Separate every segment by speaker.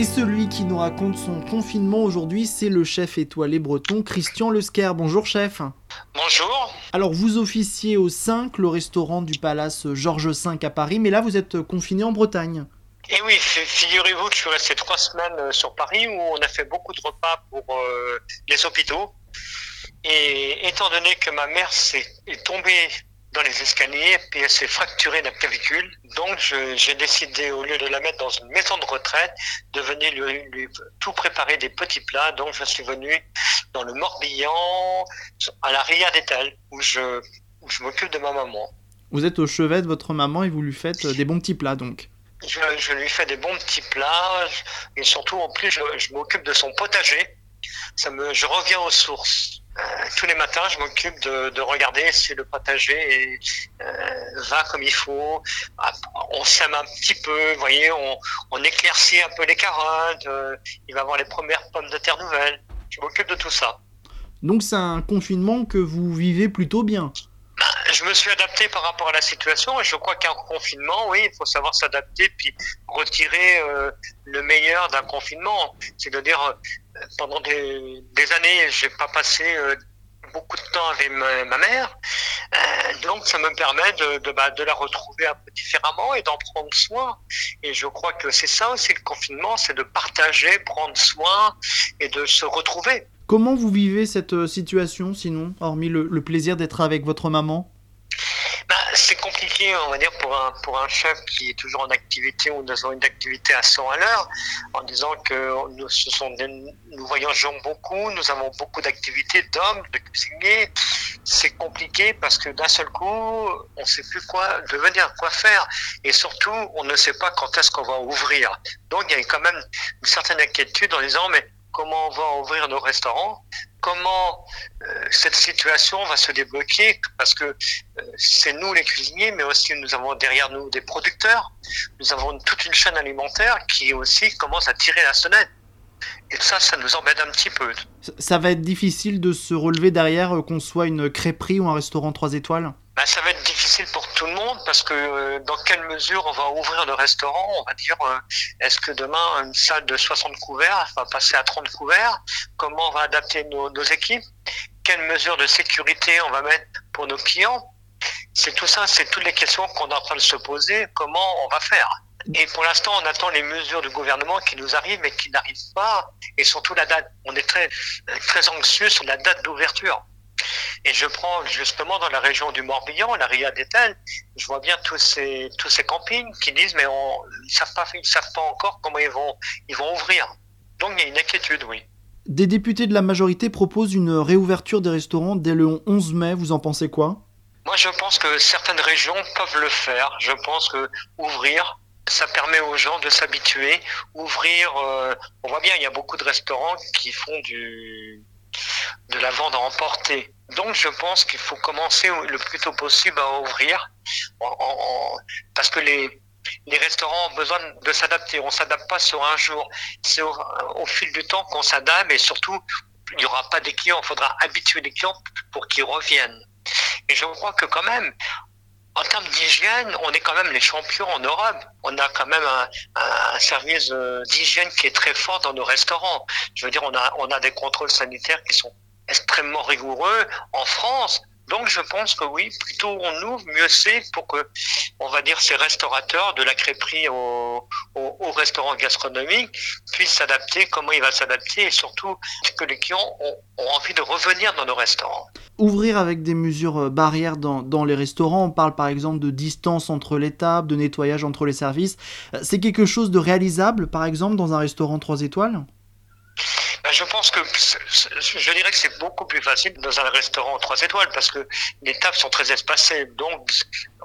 Speaker 1: Et celui qui nous raconte son confinement aujourd'hui, c'est le chef étoilé breton Christian Lesquer. Bonjour chef.
Speaker 2: Bonjour.
Speaker 1: Alors vous officiez au 5, le restaurant du Palace Georges V à Paris, mais là vous êtes confiné en Bretagne.
Speaker 2: Et eh oui, figurez-vous que je suis resté trois semaines euh, sur Paris où on a fait beaucoup de repas pour euh, les hôpitaux. Et étant donné que ma mère est tombée dans les escaliers, puis elle s'est fracturée la clavicule. Donc j'ai décidé, au lieu de la mettre dans une maison de retraite, de venir lui, tout préparer des petits plats. Donc je suis venu dans le Morbihan, à la Ria d'Étal, où je, je m'occupe de ma maman.
Speaker 1: Vous êtes au chevet de votre maman et vous lui faites des bons petits plats donc
Speaker 2: je, je lui fais des bons petits plats et surtout en plus je, je m'occupe de son potager. Ça me, je reviens aux sources. Euh, tous les matins, je m'occupe de, regarder si le potager euh, va comme il faut. Ah, on sème un petit peu, vous voyez, on, éclaircit un peu les carottes. Euh, il va avoir les premières pommes de terre nouvelles. Je m'occupe de tout ça.
Speaker 1: Donc c'est un confinement que vous vivez plutôt bien.
Speaker 2: Ben, je me suis adapté par rapport à la situation et je crois qu'un confinement, oui, il faut savoir s'adapter puis retirer le meilleur d'un confinement. C'est-à-dire pendant des, des années, j'ai pas passé euh, beaucoup de temps avec ma, mère, euh, donc ça me permet de, de, bah, de, la retrouver un peu différemment et d'en prendre soin. Et je crois que c'est ça aussi le confinement, c'est de partager, prendre soin et de se retrouver.
Speaker 1: Comment vous vivez cette euh, situation sinon, hormis le plaisir d'être avec votre maman?
Speaker 2: On va dire, pour un, pour un chef qui est toujours en activité ou dans une activité à 100 à l'heure, en disant que nous, ce nous voyageons beaucoup, nous avons beaucoup d'activités d'hommes, de cuisiniers. C'est compliqué parce que d'un seul coup, on ne sait plus quoi devenir, quoi faire. Et surtout, on ne sait pas quand est-ce qu'on va ouvrir. Donc, il y a quand même une certaine inquiétude en disant, mais comment on va ouvrir nos restaurants comment euh, cette situation va se débloquer parce que euh, c'est nous les cuisiniers, mais aussi nous avons derrière nous des producteurs. Nous avons toute une chaîne alimentaire qui aussi commence à tirer la sonnette. Et ça, ça nous embête un petit peu.
Speaker 1: Ça va être difficile de se relever derrière euh, qu'on soit une crêperie ou un restaurant 3 étoiles
Speaker 2: bah, ça va être difficile pour tout le monde parce que euh, dans quelle mesure on va ouvrir le restaurant? On va dire, euh, est-ce que demain une salle de 60 couverts va passer à 30 couverts? Comment on va adapter nos, nos équipes? Quelles mesures de sécurité on va mettre pour nos clients? C'est tout ça, c'est toutes les questions qu'on est en train de se poser. Comment on va faire? Et pour l'instant, on attend les mesures du gouvernement qui nous arrivent mais qui n'arrivent pas. Et surtout la date. On est très, très anxieux sur la date d'ouverture. Et je prends justement dans la région du Morbihan, la Ria d'Étel, je vois bien tous ces, tous ces campings qui disent mais on, ils savent pas, ils savent pas encore comment ils vont, ils vont ouvrir. Donc il y a une inquiétude, oui.
Speaker 1: Des députés de la majorité proposent une réouverture des restaurants dès le 11 mai. Vous en pensez quoi?
Speaker 2: Moi, je pense que certaines régions peuvent le faire. Je pense que ouvrir, ça permet aux gens de s'habituer. Ouvrir, euh, on voit bien, il y a beaucoup de restaurants qui font du de la vente à emporter. Donc je pense qu'il faut commencer le plus tôt possible à ouvrir, parce que les, les restaurants ont besoin de s'adapter. On s'adapte pas sur un jour. C'est au, fil du temps qu'on s'adapte et surtout, il n'y aura pas des clients. Il faudra habituer les clients pour qu'ils reviennent. Et je crois que quand même, en termes d'hygiène, on est quand même les champions en Europe. On a quand même un, service euh, d'hygiène qui est très fort dans nos restaurants. Je veux dire, on a, on a des contrôles sanitaires qui sont extrêmement rigoureux en France. Donc je pense que oui, plutôt on ouvre, mieux c'est pour que, on va dire, ces restaurateurs de la crêperie au, au, restaurant gastronomique puissent s'adapter, comment ils vont s'adapter et surtout que les clients ont, envie de revenir dans nos restaurants?
Speaker 1: Ouvrir avec des mesures euh, barrières dans, dans les restaurants, on parle par exemple de distance entre les tables, de nettoyage entre les services. Euh, c'est quelque chose de réalisable par exemple dans un restaurant 3 étoiles?
Speaker 2: Je pense que je dirais que c'est beaucoup plus facile dans un restaurant 3 étoiles parce que les tables sont très espacées. Donc,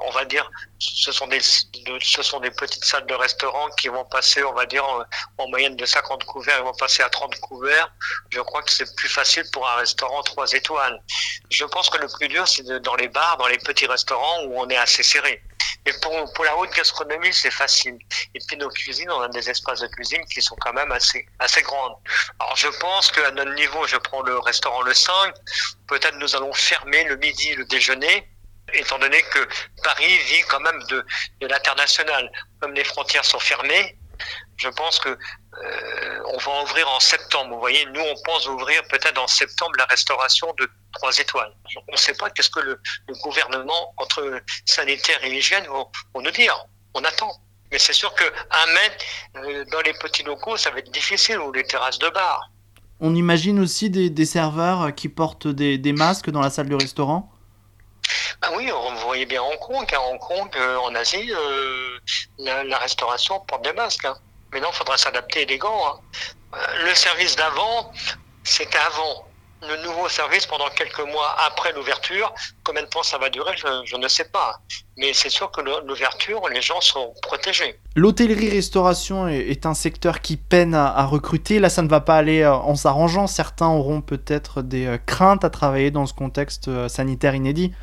Speaker 2: on va dire, ce sont des, ce sont des petites salles de restaurant qui vont passer, on va dire, en, moyenne de 50 couverts, ils vont passer à 30 couverts. Je crois que c'est plus facile pour un restaurant 3 étoiles. Je pense que le plus dur, c'est dans les bars, dans les petits restaurants où on est assez serré. Mais pour, pour la haute gastronomie, c'est facile. Et puis nos cuisines, on a des espaces de cuisine qui sont quand même assez, assez grandes. Alors je pense qu'à notre niveau, je prends le restaurant Le 5, peut-être nous allons fermer le midi le déjeuner, étant donné que Paris vit quand même de, de l'international. Comme les frontières sont fermées, je pense que euh, on va ouvrir en septembre. Vous voyez, nous, on pense ouvrir peut-être en septembre la restauration de trois étoiles. On ne sait pas qu'est-ce que le, gouvernement, entre sanitaire et hygiène, vont, nous dire. On attend. Mais c'est sûr qu'un mètre euh, dans les petits locaux, ça va être difficile, ou les terrasses de bar.
Speaker 1: On imagine aussi des, serveurs qui portent des, masques dans la salle du restaurant?
Speaker 2: Ah oui, on voyait bien Hong Kong. À hein. Hong Kong, euh, en Asie, la, restauration porte des masques. Hein. Mais non, il faudra s'adapter les gants. Hein. Euh, le service d'avant, c'était avant. Le nouveau service, pendant quelques mois après l'ouverture, combien de temps ça va durer, je, ne sais pas. Mais c'est sûr que l'ouverture, les gens sont protégés.
Speaker 1: L'hôtellerie-restauration est un secteur qui peine à, recruter. Là, ça ne va pas aller euh, en s'arrangeant. Certains auront peut-être des euh, craintes à travailler dans ce contexte sanitaire inédit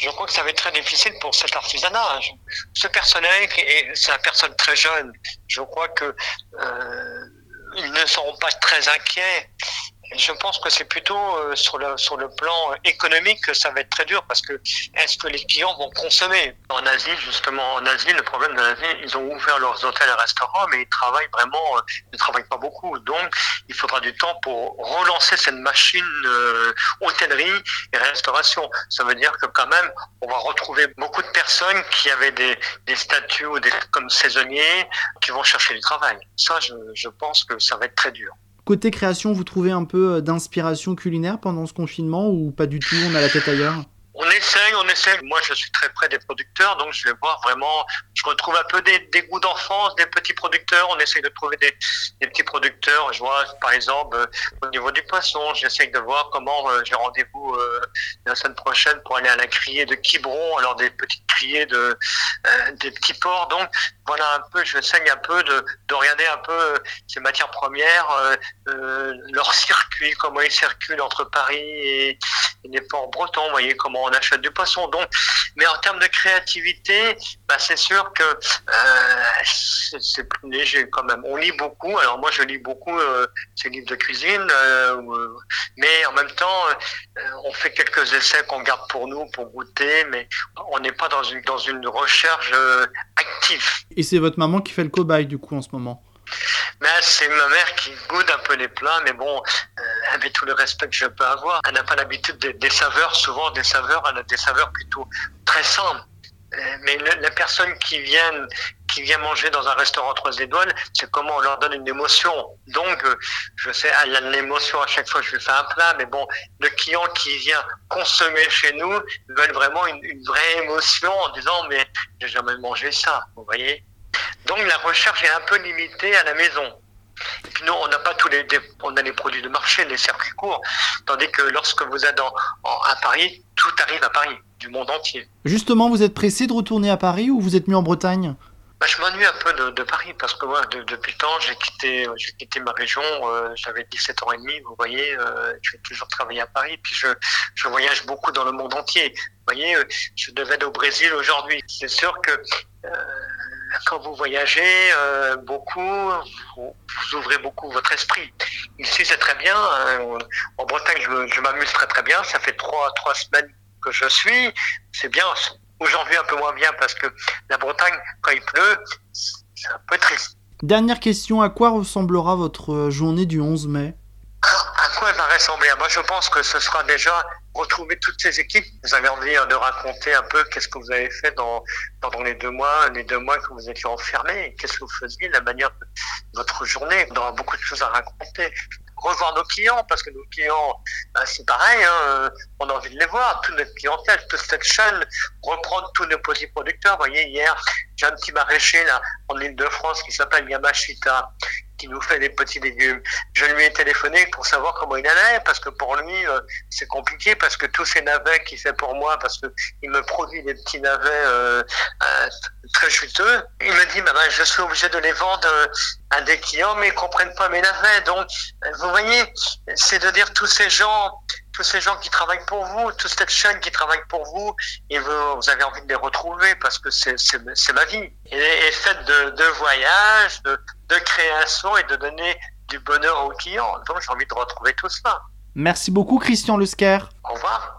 Speaker 2: je crois que ça va être très difficile pour cet artisanat. Ce personnel, c'est un personne très jeune, je crois que euh, ils ne seront pas très inquiets je pense que c'est plutôt euh, sur le sur le plan économique que ça va être très dur parce que est-ce que les clients vont consommer? En Asie justement en Asie le problème de l'Asie ils ont ouvert leurs hôtels et restaurants mais ils travaillent vraiment euh, ils ne travaillent pas beaucoup. Donc il faudra du temps pour relancer cette machine euh, hôtellerie et restauration. Ça veut dire que quand même on va retrouver beaucoup de personnes qui avaient des des statuts ou des comme saisonniers qui vont chercher du travail. Ça je je pense que ça va être très dur
Speaker 1: Côté création, vous trouvez un peu euh, d'inspiration culinaire pendant ce confinement ou pas du tout On a la tête ailleurs?
Speaker 2: On essaye, on essaye. Moi, je suis très près des producteurs, donc je vais voir vraiment. Je retrouve un peu des, des goûts d'enfance, des petits producteurs. On essaye de trouver des, petits producteurs. Je vois, par exemple, euh, au niveau du poisson, j'essaye de voir comment euh, j'ai rendez-vous euh, la semaine prochaine pour aller à la criée de Quiberon, alors des petites criées de des petits ports. Donc, voilà un peu. Je j'essaye un peu de, de regarder un peu ces matières premières, leur circuit, comment ils circulent entre Paris et, et les ports bretons. Vous voyez comment on achète du poisson. Donc, mais en termes de créativité, bah, c'est sûr que euh, c'est plus léger quand même. On lit beaucoup. Alors moi, je lis beaucoup euh, ces livres de cuisine, euh, mais en même temps, on fait quelques essais qu'on garde pour nous, pour goûter, mais on n'est pas dans une dans une recherche active.
Speaker 1: Et c'est votre maman qui fait le cobaye du coup en ce moment?
Speaker 2: Mais c'est ma mère qui goûte un peu les plats, mais bon, euh, avec tout le respect que je peux avoir, elle n'a pas l'habitude des, saveurs, souvent des saveurs, elle a des saveurs plutôt très simples. Euh, mais la personne qui vient qui vient manger dans un restaurant trois étoiles, c'est comment on leur donne une émotion. Donc, euh, je sais, elle a une émotion à chaque fois que je lui fais un plat, mais bon, le client qui vient consommer chez nous veut vraiment une, une vraie émotion en disant, mais j'ai jamais mangé ça, vous voyez. Donc la recherche est un peu limitée à la maison. Et puis nous, on n'a pas tous les, on a les produits de marché, les circuits courts, tandis que lorsque vous êtes à Paris, tout arrive à Paris, du monde entier.
Speaker 1: Justement, vous êtes pressé de retourner à Paris ou vous êtes mieux en Bretagne?
Speaker 2: Bah, je m'ennuie un peu de, Paris parce que moi, depuis le temps, j'ai quitté, j'ai quitté ma région. Euh, j'avais 17 ans et demi, vous voyez. Euh, je vais toujours travailler à Paris. Puis je, je voyage beaucoup dans le monde entier. Vous voyez, euh, je devais aller au Brésil aujourd'hui. C'est sûr que quand vous voyagez euh, beaucoup, vous, ouvrez beaucoup votre esprit. Ici, c'est très bien. Hein. En Bretagne, je, m'amuse très très bien. Ça fait trois trois semaines que je suis. C'est bien. Aujourd'hui, un peu moins bien parce que la Bretagne, quand il pleut, c'est un peu triste.
Speaker 1: Dernière question, à quoi ressemblera votre journée du 11 mai?
Speaker 2: À quoi elle va ressembler? Moi, je pense que ce sera déjà retrouver toutes ces équipes. Vous avez envie de raconter un peu qu'est-ce que vous avez fait dans, pendant les deux mois, les deux mois que vous étiez enfermés, qu'est-ce que vous faisiez, la manière de votre journée. Vous aurez beaucoup de choses à raconter revoir nos clients parce que nos clients, ben, c'est pareil, hein, on a envie de les voir, toute notre clientèle, toute cette chaîne, reprendre tous nos petits producteurs. Vous voyez, hier, j'ai un petit maraîcher là en Ile-de-France qui s'appelle Yamashita qui nous fait des petits légumes. Je lui ai téléphoné pour savoir comment il allait, parce que pour lui, euh, c'est compliqué, parce que tous ces navets qu'il fait pour moi, parce que il me produit des petits navets euh, euh, très juteux, il me dit, bah, je suis obligé de les vendre à des clients, mais ils comprennent pas mes navets. Donc, vous voyez, c'est de dire tous ces gens tous ces gens qui travaillent pour vous, toute cette chaîne qui travaille pour vous, et vous, avez envie de les retrouver parce que c'est ma vie. Et, et faite de, de voyages, de, de création et de donner du bonheur aux clients. Donc j'ai envie de retrouver tout ça.
Speaker 1: Merci beaucoup Christian Lesker.
Speaker 2: Au revoir.